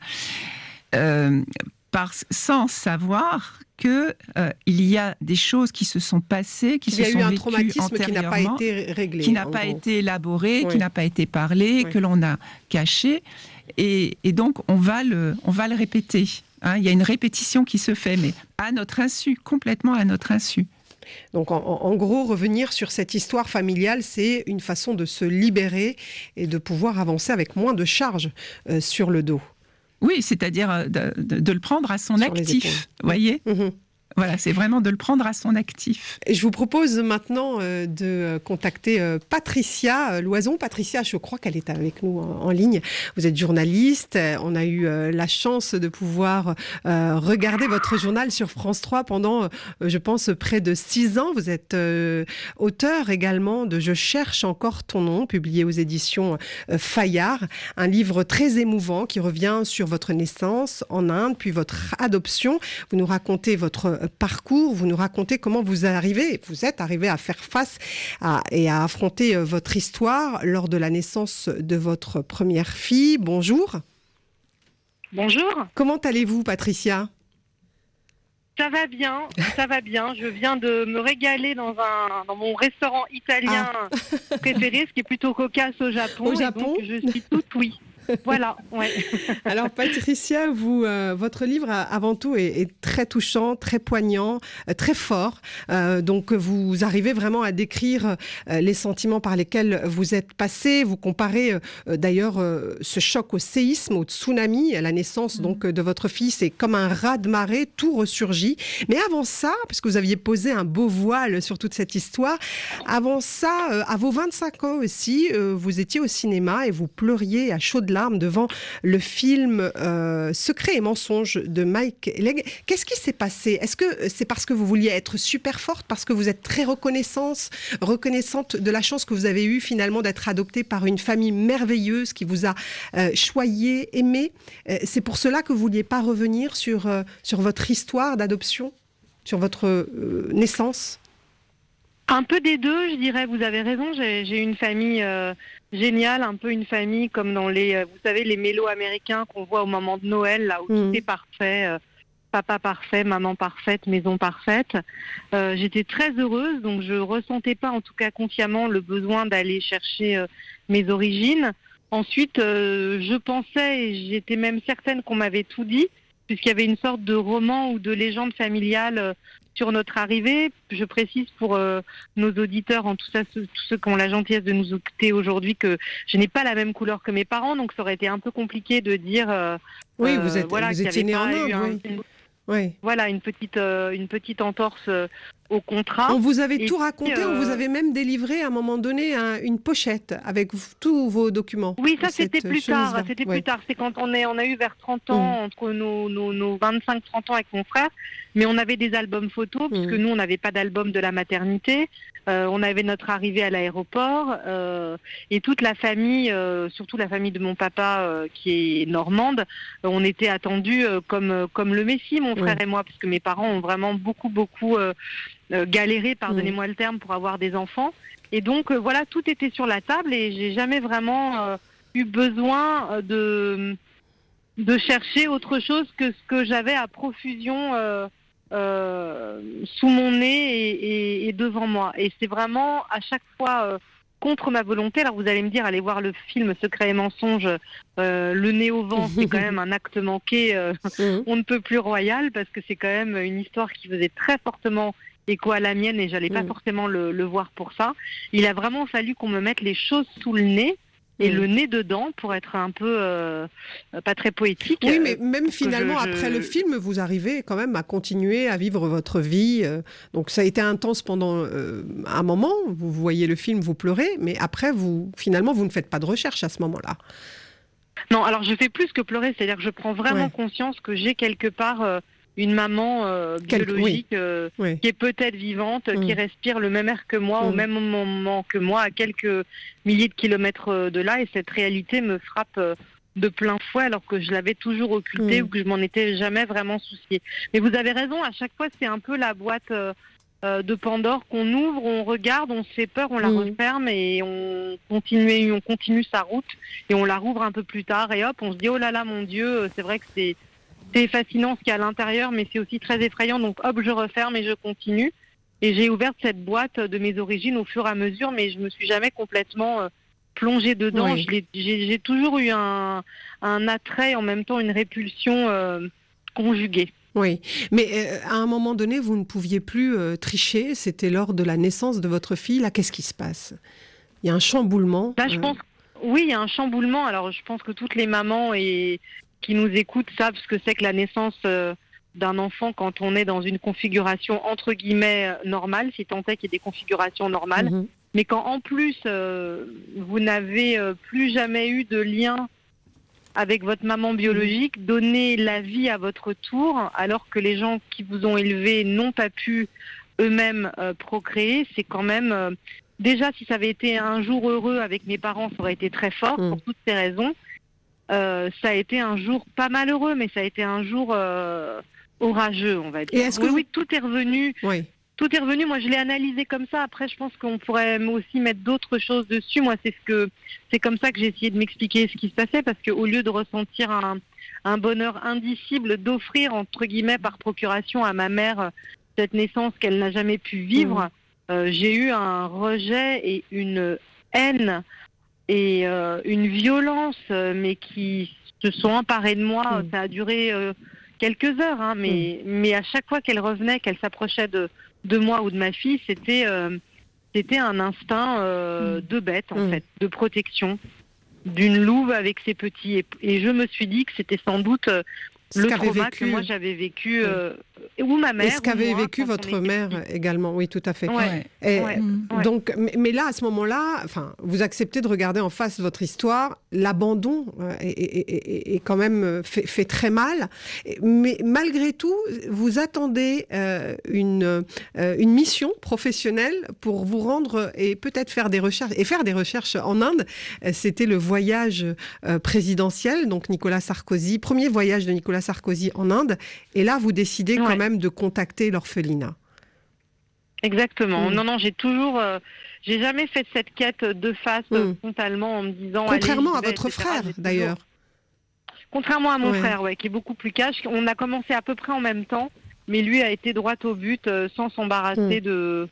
euh, par, sans savoir que il y a des choses qui se sont passées, qui se sont vécues traumatisme qui n'a pas été réglé, qui n'a pas été élaboré, qui n'a pas été parlé, que l'on a caché, et, et, donc on va le, on va le répéter. Hein, il y a une répétition qui se fait, mais à notre insu, complètement à notre insu. Donc en, gros, revenir sur cette histoire familiale, c'est une façon de se libérer et de pouvoir avancer avec moins de charges euh, sur le dos. Oui, c'est-à-dire euh, de, le prendre à son actif, voyez? Mhm. Voilà, c'est vraiment de le prendre à son actif. je vous propose maintenant euh, de contacter euh, Patricia euh, Loison. Patricia, je crois qu'elle est avec nous en, ligne. Vous êtes journaliste. On a eu la chance de pouvoir regarder votre journal sur France 3 pendant, je pense, près de six ans. Vous êtes auteur également de Je cherche encore ton nom, publié aux éditions Fayard. Un livre très émouvant qui revient sur votre naissance en Inde, puis votre adoption. Vous nous racontez votre parcours. Vous nous racontez comment vous arrivez, vous êtes arrivé à faire face et à affronter euh, votre histoire lors de la naissance de votre première fille. Bonjour. Bonjour. Comment allez-vous, Patricia? Ça va bien, ça va bien. Je viens de me régaler dans un dans mon restaurant italien ah. préféré, ce qui est plutôt cocasse au Japon. Au Japon, je suis toute oui. Voilà, ouais. Alors Patricia, vous, euh, votre livre avant tout est, très touchant, très poignant, euh, très fort. Euh, donc vous arrivez vraiment à décrire les sentiments par lesquels vous êtes passé. Vous comparez d'ailleurs ce choc au séisme, au tsunami, à la naissance donc de votre fille. C'est comme un raz de marée, tout ressurgit. Mais avant ça, puisque vous aviez posé un beau voile sur toute cette histoire, avant ça, à vos 25 ans aussi, vous étiez au cinéma et vous pleuriez à chaudes larmes devant le film euh, Secret et mensonge de Mike Legg. Qu'est-ce qui s'est passé? Est-ce que c'est parce que vous vouliez être super forte, parce que vous êtes très reconnaissante, reconnaissante de la chance que vous avez eue finalement d'être adoptée par une famille merveilleuse qui vous a euh, choyé, aimé euh, C'est pour cela que vous vouliez pas revenir sur, sur votre histoire d'adoption, sur votre naissance? Un peu des deux, je dirais. Vous avez raison. J'ai une famille euh, géniale, un peu une famille comme dans les, euh, vous savez, les mélos américains qu'on voit au moment de Noël, là où tout mm. est parfait, euh, papa parfait, maman parfaite, maison parfaite. J'étais très heureuse, donc je ressentais pas, en tout cas consciemment, le besoin d'aller chercher mes origines. Ensuite, je pensais, et j'étais même certaine qu'on m'avait tout dit, puisqu'il y avait une sorte de roman ou de légende familiale sur notre arrivée. Je précise pour euh, nos auditeurs, en tout ça, ceux, tous ceux qui ont la gentillesse de nous écouter aujourd'hui, que je n'ai pas la même couleur que mes parents, donc ça aurait été un peu compliqué de dire. Euh, oui, vous, euh, êtes, voilà, vous étiez né en Inde, oui. Voilà, une petite, une petite entorse au contrat. On vous avait tout raconté, on vous avait même délivré à un moment donné une pochette avec tous vos documents. Oui, ça c'était plus tard. C'était plus tard. C'est quand on, est, on a eu vers 30 ans, mm. entre nos, nos, nos 25-30 ans avec mon frère, mais on avait des albums photos, puisque mm. nous, on n'avait pas d'album de la maternité. Euh, on avait notre arrivée à l'aéroport euh, et toute la famille, euh, surtout la famille de mon papa qui est normande, on était attendus comme comme le Messie, mon frère et moi, parce que mes parents ont vraiment beaucoup beaucoup galéré, pardonnez-moi le terme, pour avoir des enfants. Et donc voilà, tout était sur la table et j'ai jamais vraiment eu besoin de de chercher autre chose que ce que j'avais à profusion euh, sous mon nez et, et- et devant moi. Et c'est vraiment à chaque fois euh, contre ma volonté. Alors vous allez me dire, allez voir le film Secret et mensonge, euh, le nez au vent, c'est quand même un acte manqué. euh, on ne peut plus royal parce que c'est quand même une histoire qui faisait très fortement écho à la mienne et j'allais pas Mm. forcément le, le voir pour ça. Il a vraiment fallu qu'on me mette les choses sous le nez et Mm. le nez dedans pour être un peu euh, pas très poétique. Oui, euh, mais même finalement, je- je- après le film, vous arrivez quand même à continuer à vivre votre vie. euh, Donc ça a été intense pendant euh, un moment. Vous voyez le film, vous pleurez, mais après, vous finalement, vous ne faites pas de recherche à ce moment-là. Non, alors je fais plus que pleurer, c'est-à-dire que je prends vraiment Ouais. conscience que j'ai quelque part euh, une maman euh, biologique euh, Oui. qui est peut-être vivante, Mm. qui respire le même air que moi, au Mm. même moment que moi, à quelques milliers de kilomètres euh, de là, et cette réalité me frappe de plein fouet alors que je l'avais toujours occultée Mm. ou que je m'en étais jamais vraiment souciée. Mais vous avez raison, à chaque fois c'est un peu la boîte de Pandore qu'on ouvre, on regarde, on se fait peur, on la Mm. referme et on continue, on continue sa route et on la rouvre un peu plus tard et hop, on se dit oh là là mon Dieu, c'est vrai que c'est c'est fascinant ce qu'il y a à l'intérieur, mais c'est aussi très effrayant. Donc hop, je referme et je continue. Et j'ai ouvert cette boîte de mes origines au fur et à mesure, mais je me suis jamais complètement euh, plongée dedans. Oui. Je J'ai toujours eu un, un attrait, en même temps une répulsion euh, conjuguée. Oui, mais euh, à un moment donné, vous ne pouviez plus tricher. C'était lors de la naissance de votre fille. Là, qu'est-ce qui se passe? Il y a un chamboulement. Là, je euh, pense, oui, il y a un chamboulement. Alors, je pense que toutes les mamans et qui nous écoutent savent ce que c'est que la naissance euh, d'un enfant quand on est dans une configuration entre guillemets euh, normale, si tant est qu'il y ait des configurations normales. mhm. Mais quand en plus euh, vous n'avez plus jamais eu de lien avec votre maman biologique, donner la vie à votre tour, alors que les gens qui vous ont élevé n'ont pas pu eux-mêmes euh, procréer, c'est quand même euh, déjà si ça avait été un jour heureux avec mes parents, ça aurait été très fort Mm. pour toutes ces raisons. Euh, ça a été un jour pas malheureux, mais ça a été un jour euh, orageux, on va dire. Et oui, vous- oui, tout est revenu Oui. tout est revenu. Moi, je l'ai analysé comme ça. Après, je pense qu'on pourrait aussi mettre d'autres choses dessus. Moi, c'est ce que c'est comme ça que j'ai essayé de m'expliquer ce qui se passait, parce qu'au lieu de ressentir un, un bonheur indicible, d'offrir entre guillemets par procuration à ma mère cette naissance qu'elle n'a jamais pu vivre, euh, j'ai eu un rejet et une haine et euh, une violence, euh, mais qui se sont emparés de moi. Mm. Ça a duré euh, quelques heures, hein, mais, mais à chaque fois qu'elle revenait, qu'elle s'approchait de, de moi ou de ma fille, c'était euh, c'était un instinct euh, de bête, en Mm. fait, de protection, d'une louve avec ses petits. Et, et je me suis dit que c'était sans doute le qu'avait trauma vécu- que moi j'avais vécu, euh, ou ma mère. Et ce qu'avait vécu votre était mère petit. également, oui, tout à fait. Ouais. Et Ouais. Mm. Ouais. Donc, mais, mais là, à ce moment-là, enfin, vous acceptez de regarder en face votre histoire. L'abandon euh, est, est- est- est quand même euh, fait, fait très mal. Mais malgré tout, vous attendez euh, une, euh, une mission professionnelle pour vous rendre et peut-être faire des recherches et faire des recherches en Inde. C'était le voyage euh, présidentiel, donc Nicolas Sarkozy, premier voyage de Nicolas Sarkozy en Inde. Et là, vous décidez quand même de contacter l'orphelinat. Exactement. Mm. Non, non, j'ai toujours, euh, j'ai jamais fait cette quête de face euh, Mm. frontalement en me disant. Contrairement à votre etc. frère, d'ailleurs. Contrairement à mon Ouais. frère, ouais, qui est beaucoup plus cash. On a commencé à peu près en même temps, mais lui a été droit au but, euh, sans s'embarrasser Mm. de,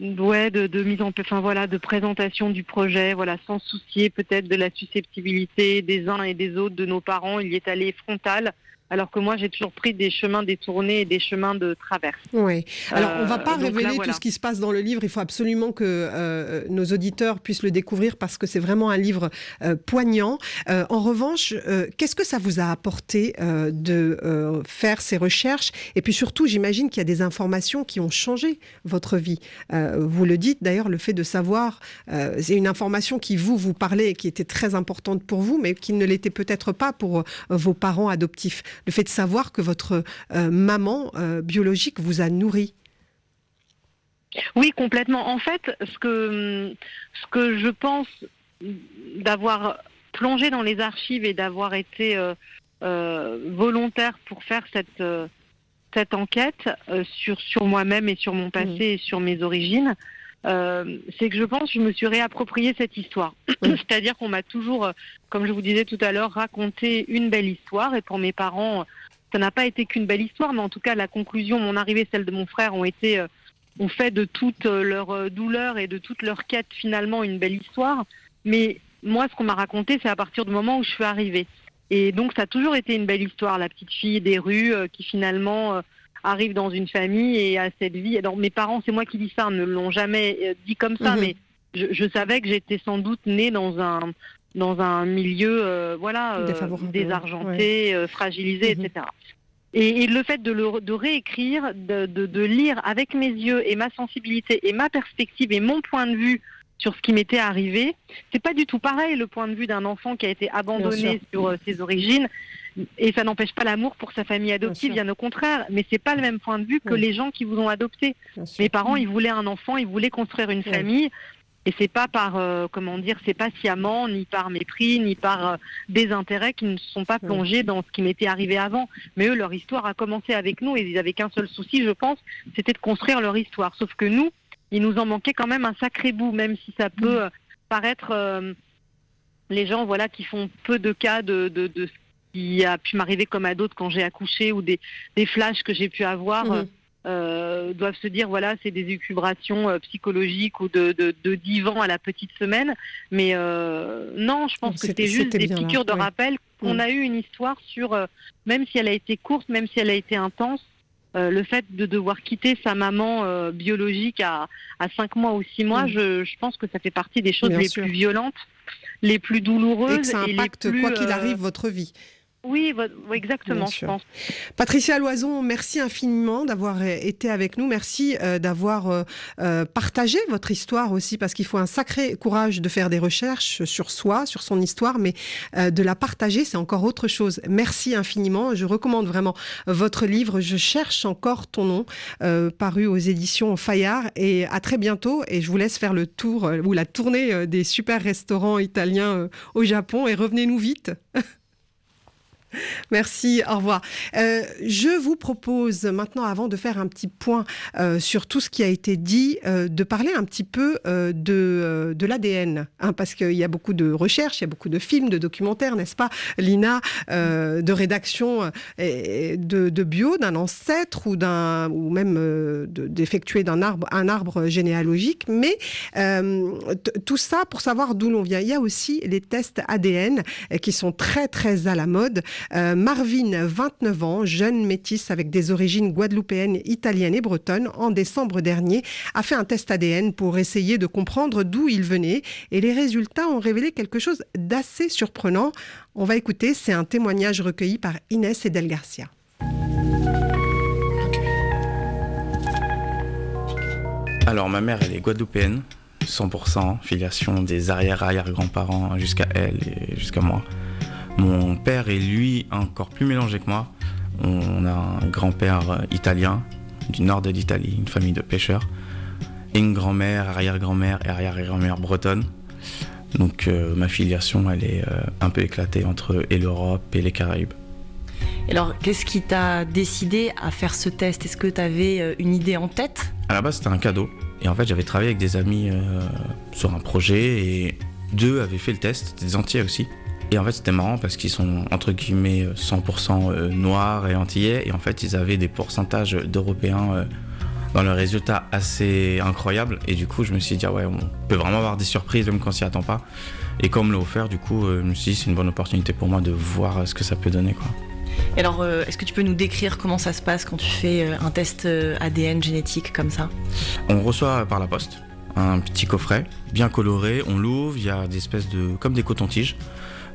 ouais, de, de mise en, enfin voilà, de présentation du projet, voilà, sans soucier peut-être de la susceptibilité des uns et des autres, de nos parents. Il y est allé frontal. Alors que moi, j'ai toujours pris des chemins détournés et des chemins de traverse. Oui. Alors, on ne va Euh, pas là, révéler voilà. tout ce qui se passe dans le livre. Il faut absolument que euh, nos auditeurs puissent le découvrir parce que c'est vraiment un livre euh, poignant. En revanche, qu'est-ce que ça vous a apporté de faire ces recherches? Et puis surtout, j'imagine qu'il y a des informations qui ont changé votre vie. Vous le dites d'ailleurs, le fait de savoir, c'est une information qui vous vous parlait et qui était très importante pour vous, mais qui ne l'était peut-être pas pour vos parents adoptifs. Le fait de savoir que votre euh, maman euh, biologique vous a nourri. Oui, complètement. En fait, ce que, ce que je pense d'avoir plongé dans les archives et d'avoir été euh, euh, volontaire pour faire cette, euh, cette enquête sur, sur moi-même et sur mon passé mmh. et sur mes origines, c'est que je pense que je me suis réapproprié cette histoire. C'est-à-dire qu'on m'a toujours, comme je vous disais tout à l'heure, raconté une belle histoire et pour mes parents, ça n'a pas été qu'une belle histoire, mais en tout cas la conclusion, mon arrivée, celle de mon frère ont été ont fait de toute leur douleur et de toute leur quête finalement une belle histoire. Mais moi, ce qu'on m'a raconté, c'est à partir du moment où je suis arrivée. Et donc, ça a toujours été une belle histoire, la petite fille des rues euh, qui finalement euh, arrive dans une famille et a cette vie. Alors, mes parents, c'est moi qui dis ça, ne l'ont jamais euh, dit comme ça, mhm. mais je, savais que j'étais sans doute née dans un dans un milieu, voilà, désargenté, fragilisé, mhm. etc. Et, le fait de, le, de réécrire, de, de, de lire avec mes yeux et ma sensibilité et ma perspective et mon point de vue sur ce qui m'était arrivé. C'est pas du tout pareil le point de vue d'un enfant qui a été abandonné sur euh, ses origines. Et ça n'empêche pas l'amour pour sa famille adoptive, bien, au contraire. Mais c'est pas le même point de vue que les gens qui vous ont adopté. Mes parents, ils voulaient un enfant, ils voulaient construire une famille. Et c'est pas par, euh, comment dire, c'est pas sciemment, ni par mépris, ni par euh, désintérêt qu'ils ne sont pas plongés dans ce qui m'était arrivé avant. Mais eux, leur histoire a commencé avec nous et ils avaient qu'un seul souci, je pense, c'était de construire leur histoire. Sauf que nous, il nous en manquait quand même un sacré bout, même si ça peut euh, paraître euh, les gens voilà qui font peu de cas de, de, ce qui a pu m'arriver comme à d'autres quand j'ai accouché ou des, des flashs que j'ai pu avoir. Mhm. Euh, doivent se dire voilà c'est des écubrations psychologiques ou de, de, de, divan à la petite semaine mais non je pense que c'était juste des piqûres de rappel qu'on mhm. a eu une histoire sur même si elle a été courte même si elle a été intense euh, le fait de devoir quitter sa maman euh, biologique à, à 5 mois ou 6 mois, mm. je, je, pense que ça fait partie des choses les plus violentes, les plus douloureuses. Et que ça impacte, quoi qu'il euh, arrive, votre vie. Oui, exactement, je pense. Patricia Loison, merci infiniment d'avoir été avec nous. Merci euh, d'avoir euh, euh, partagé votre histoire aussi, parce qu'il faut un sacré courage de faire des recherches sur soi, sur son histoire, mais de la partager, c'est encore autre chose. Merci infiniment. Je recommande vraiment votre livre. Je cherche encore ton nom, paru aux éditions Fayard. Et à très bientôt. Et je vous laisse faire le tour ou la tournée des super restaurants italiens au Japon. Et revenez-nous vite. Merci, au revoir. Euh, je vous propose maintenant, avant de faire un petit point euh, sur tout ce qui a été dit, euh, de parler un petit peu de, l'ADN, hein, parce qu'il y a beaucoup de recherches, il y a beaucoup de films, de documentaires, n'est-ce pas, Lina, de rédaction de, de, bio d'un ancêtre ou d'un ou même d'effectuer d'un arbre un arbre généalogique, mais tout ça pour savoir d'où l'on vient. Il y a aussi les tests ADN qui sont très très à la mode. Euh, Marvin, 29 ans, jeune métisse avec des origines guadeloupéennes, italiennes et bretonnes, en décembre dernier, a fait un test ADN pour essayer de comprendre d'où il venait et les résultats ont révélé quelque chose d'assez surprenant. On va écouter, c'est un témoignage recueilli par Inès Edel Garcia. Alors ma mère, elle est guadeloupéenne, 100%, filiation des arrière-arrière-grands-parents jusqu'à elle et jusqu'à moi. Mon père est lui encore plus mélangé que moi. On a un grand-père italien du nord de l'Italie, une famille de pêcheurs, et une grand-mère, arrière-grand-mère et arrière-grand-mère bretonne. Donc euh, ma filiation, elle est euh, un peu éclatée entre l'Europe et les Caraïbes. Alors, qu'est-ce qui t'a décidé à faire ce test? Est-ce que tu avais euh, une idée en tête? À la base, c'était un cadeau. Et en fait, j'avais travaillé avec des amis sur un projet et deux avaient fait le test, des entiers aussi. Et en fait, c'était marrant parce qu'ils sont entre guillemets 100% euh, noirs et antillais. Et en fait, ils avaient des pourcentages d'Européens euh, dans leurs résultats assez incroyables. Et du coup, je me suis dit, ah ouais, on peut vraiment avoir des surprises même quand on s'y attend pas. Et comme l'a offert, du coup, euh, je me suis dit, c'est une bonne opportunité pour moi de voir ce que ça peut donner. Quoi. Et alors, est-ce que tu peux nous décrire comment ça se passe quand tu fais un test ADN génétique comme ça? On reçoit par la poste un petit coffret bien coloré, on l'ouvre, il y a des espèces de. comme des cotons-tiges.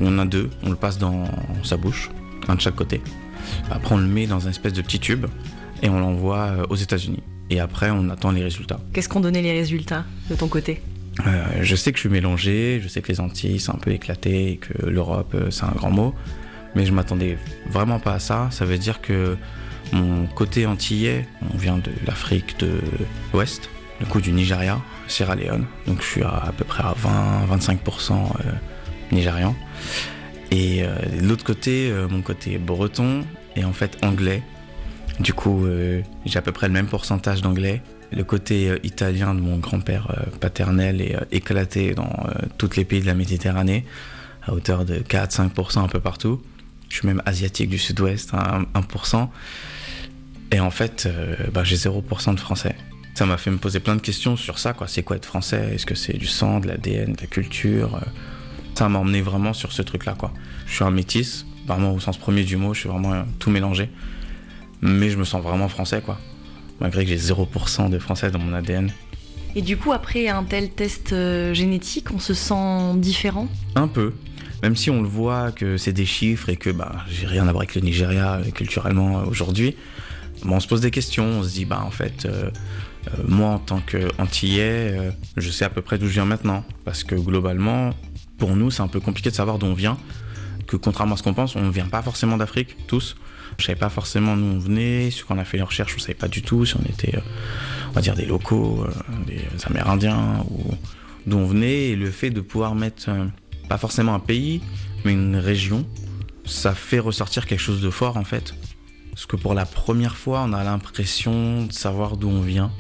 On en a deux, on le passe dans sa bouche, un de chaque côté. Après, on le met dans un espèce de petit tube et on l'envoie euh, aux États-Unis. Et après, on attend les résultats. Qu'est-ce qu'ont donné les résultats de ton côté? Euh, Je sais que je suis mélangé, je sais que les Antilles sont un peu éclatées et que l'Europe, euh, c'est un grand mot. Mais je m'attendais vraiment pas à ça. Ça veut dire que mon côté antillais, on vient de l'Afrique de l'Ouest, le coup du Nigeria, Sierra Leone. Donc je suis à, peu près à 20-25% euh, nigérian. Et euh, de l'autre côté, euh, mon côté breton est en fait anglais. Du coup, j'ai à peu près le même pourcentage d'anglais. Le côté italien de mon grand-père paternel est éclaté dans tous les pays de la Méditerranée, à hauteur de 4-5% un peu partout. Je suis même asiatique du sud-ouest, 1%. Et en fait, bah, j'ai 0% de français. Ça m'a fait me poser plein de questions sur ça. C'est quoi être français? Est-ce que c'est du sang, de l'ADN, de la culture Ça m'a emmené vraiment sur ce truc-là, quoi. Je suis un métis, vraiment au sens premier du mot, je suis vraiment euh, tout mélangé. Mais je me sens vraiment français, quoi. Malgré que j'ai 0% de français dans mon ADN. Et du coup, après un tel test euh, génétique, on se sent différent? Un peu. Même si on le voit que c'est des chiffres et que bah, j'ai rien à voir avec le Nigeria euh, culturellement aujourd'hui, on se pose des questions, on se dit, bah en fait, euh, moi, en tant qu'antillais, euh, je sais à peu près d'où je viens maintenant. Parce que globalement, pour nous, c'est un peu compliqué de savoir d'où on vient. Que contrairement à ce qu'on pense, on ne vient pas forcément d'Afrique, tous. Je savais pas forcément d'où on venait. Ce qu'on a fait les recherches, on savait pas du tout si on était, euh, on va dire, des locaux, des Amérindiens, ou d'où on venait. Et le fait de pouvoir mettre, pas forcément un pays, mais une région, ça fait ressortir quelque chose de fort, en fait. Parce que pour la première fois, on a l'impression de savoir d'où on vient.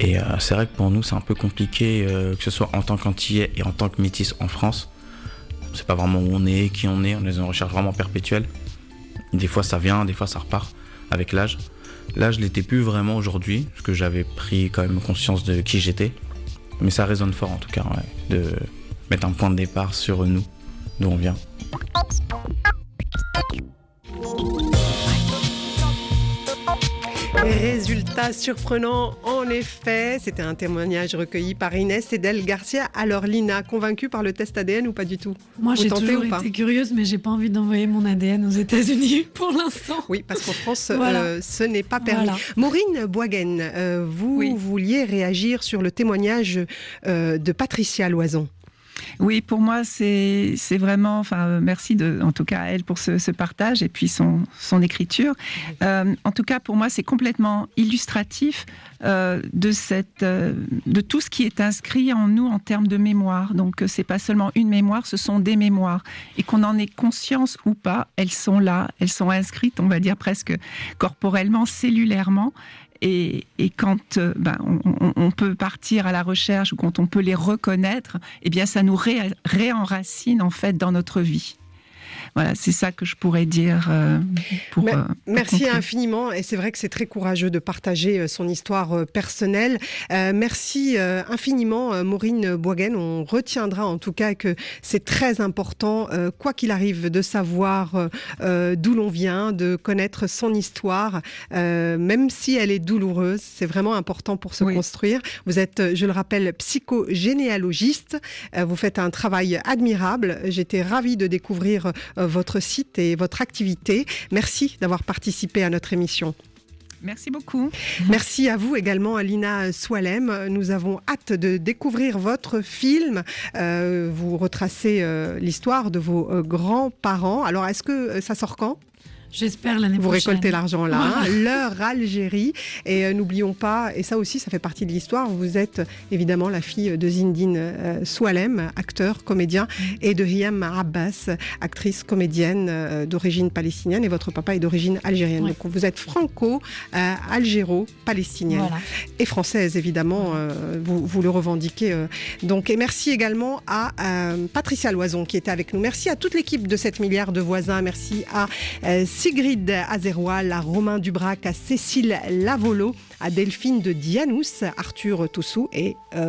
Et euh, c'est vrai que pour nous, c'est un peu compliqué, euh, que ce soit en tant qu'antillais et en tant que métis en France. C'est pas vraiment où on est, qui on est, on est une recherche vraiment perpétuelle. Des fois ça vient, des fois ça repart avec l'âge. Là, je l'étais plus vraiment aujourd'hui, parce que j'avais pris quand même conscience de qui j'étais. Mais ça résonne fort en tout cas, de mettre un point de départ sur nous, d'où on vient. Résultat surprenant, en effet. C'était un témoignage recueilli par Inès Edel Garcia. Alors, Lina, convaincue par le test ADN ou pas du tout? Moi, j'ai toujours été curieuse, mais j'ai pas envie d'envoyer mon ADN aux États-Unis pour l'instant. Oui, parce qu'en France, euh, ce n'est pas permis. Maureen Boisgaine, euh, vous vouliez réagir sur le témoignage euh, de Patricia Loison. Oui, pour moi, c'est vraiment, enfin, merci de, en tout cas à elle pour ce, partage et puis son, écriture. Euh, en tout cas, pour moi, c'est complètement illustratif euh, de, euh, de tout ce qui est inscrit en nous en termes de mémoire. Donc, c'est pas seulement une mémoire, ce sont des mémoires. Et qu'on en ait conscience ou pas, elles sont là, elles sont inscrites, on va dire presque corporellement, cellulairement. Et, quand euh, ben, on, peut partir à la recherche ou quand on peut les reconnaître, eh bien, ça nous réenracine en fait dans notre vie. Voilà, c'est ça que je pourrais dire euh, pour, euh, Merci infiniment. Et c'est vrai que c'est très courageux de partager euh, son histoire personnelle. merci infiniment, Maureen Boisgain. On retiendra en tout cas que c'est très important, quoi qu'il arrive, de savoir d'où l'on vient, de connaître son histoire, même si elle est douloureuse. C'est vraiment important pour se construire. Vous êtes, je le rappelle, psychogénéalogiste. vous faites un travail admirable. J'étais ravie de découvrir votre site et votre activité. Merci d'avoir participé à notre émission. Merci beaucoup. Merci à vous également, Alina Swalem. Nous avons hâte de découvrir votre film. Euh, vous retracez euh, l'histoire de vos euh, grands-parents. Alors, est-ce que ça sort quand? J'espère l'année prochaine. Vous récoltez l'argent là, leur Algérie. Et euh, n'oublions pas, et ça aussi, ça fait partie de l'histoire, vous êtes évidemment la fille de Zindine euh, Soualem, acteur, comédien, et de Hiam Abbas, actrice, comédienne euh, d'origine palestinienne, et votre papa est d'origine algérienne. Donc vous êtes franco-algéro-palestinienne. Et française, évidemment, vous, vous, le revendiquez. donc, et merci également à Patricia Loison qui était avec nous. Merci à toute l'équipe de 7 milliards de voisins. Merci à Sigrid Azeroal, à Romain Dubrac, à Cécile Lavolo, à Delphine de Dianous, Arthur Toussou et euh,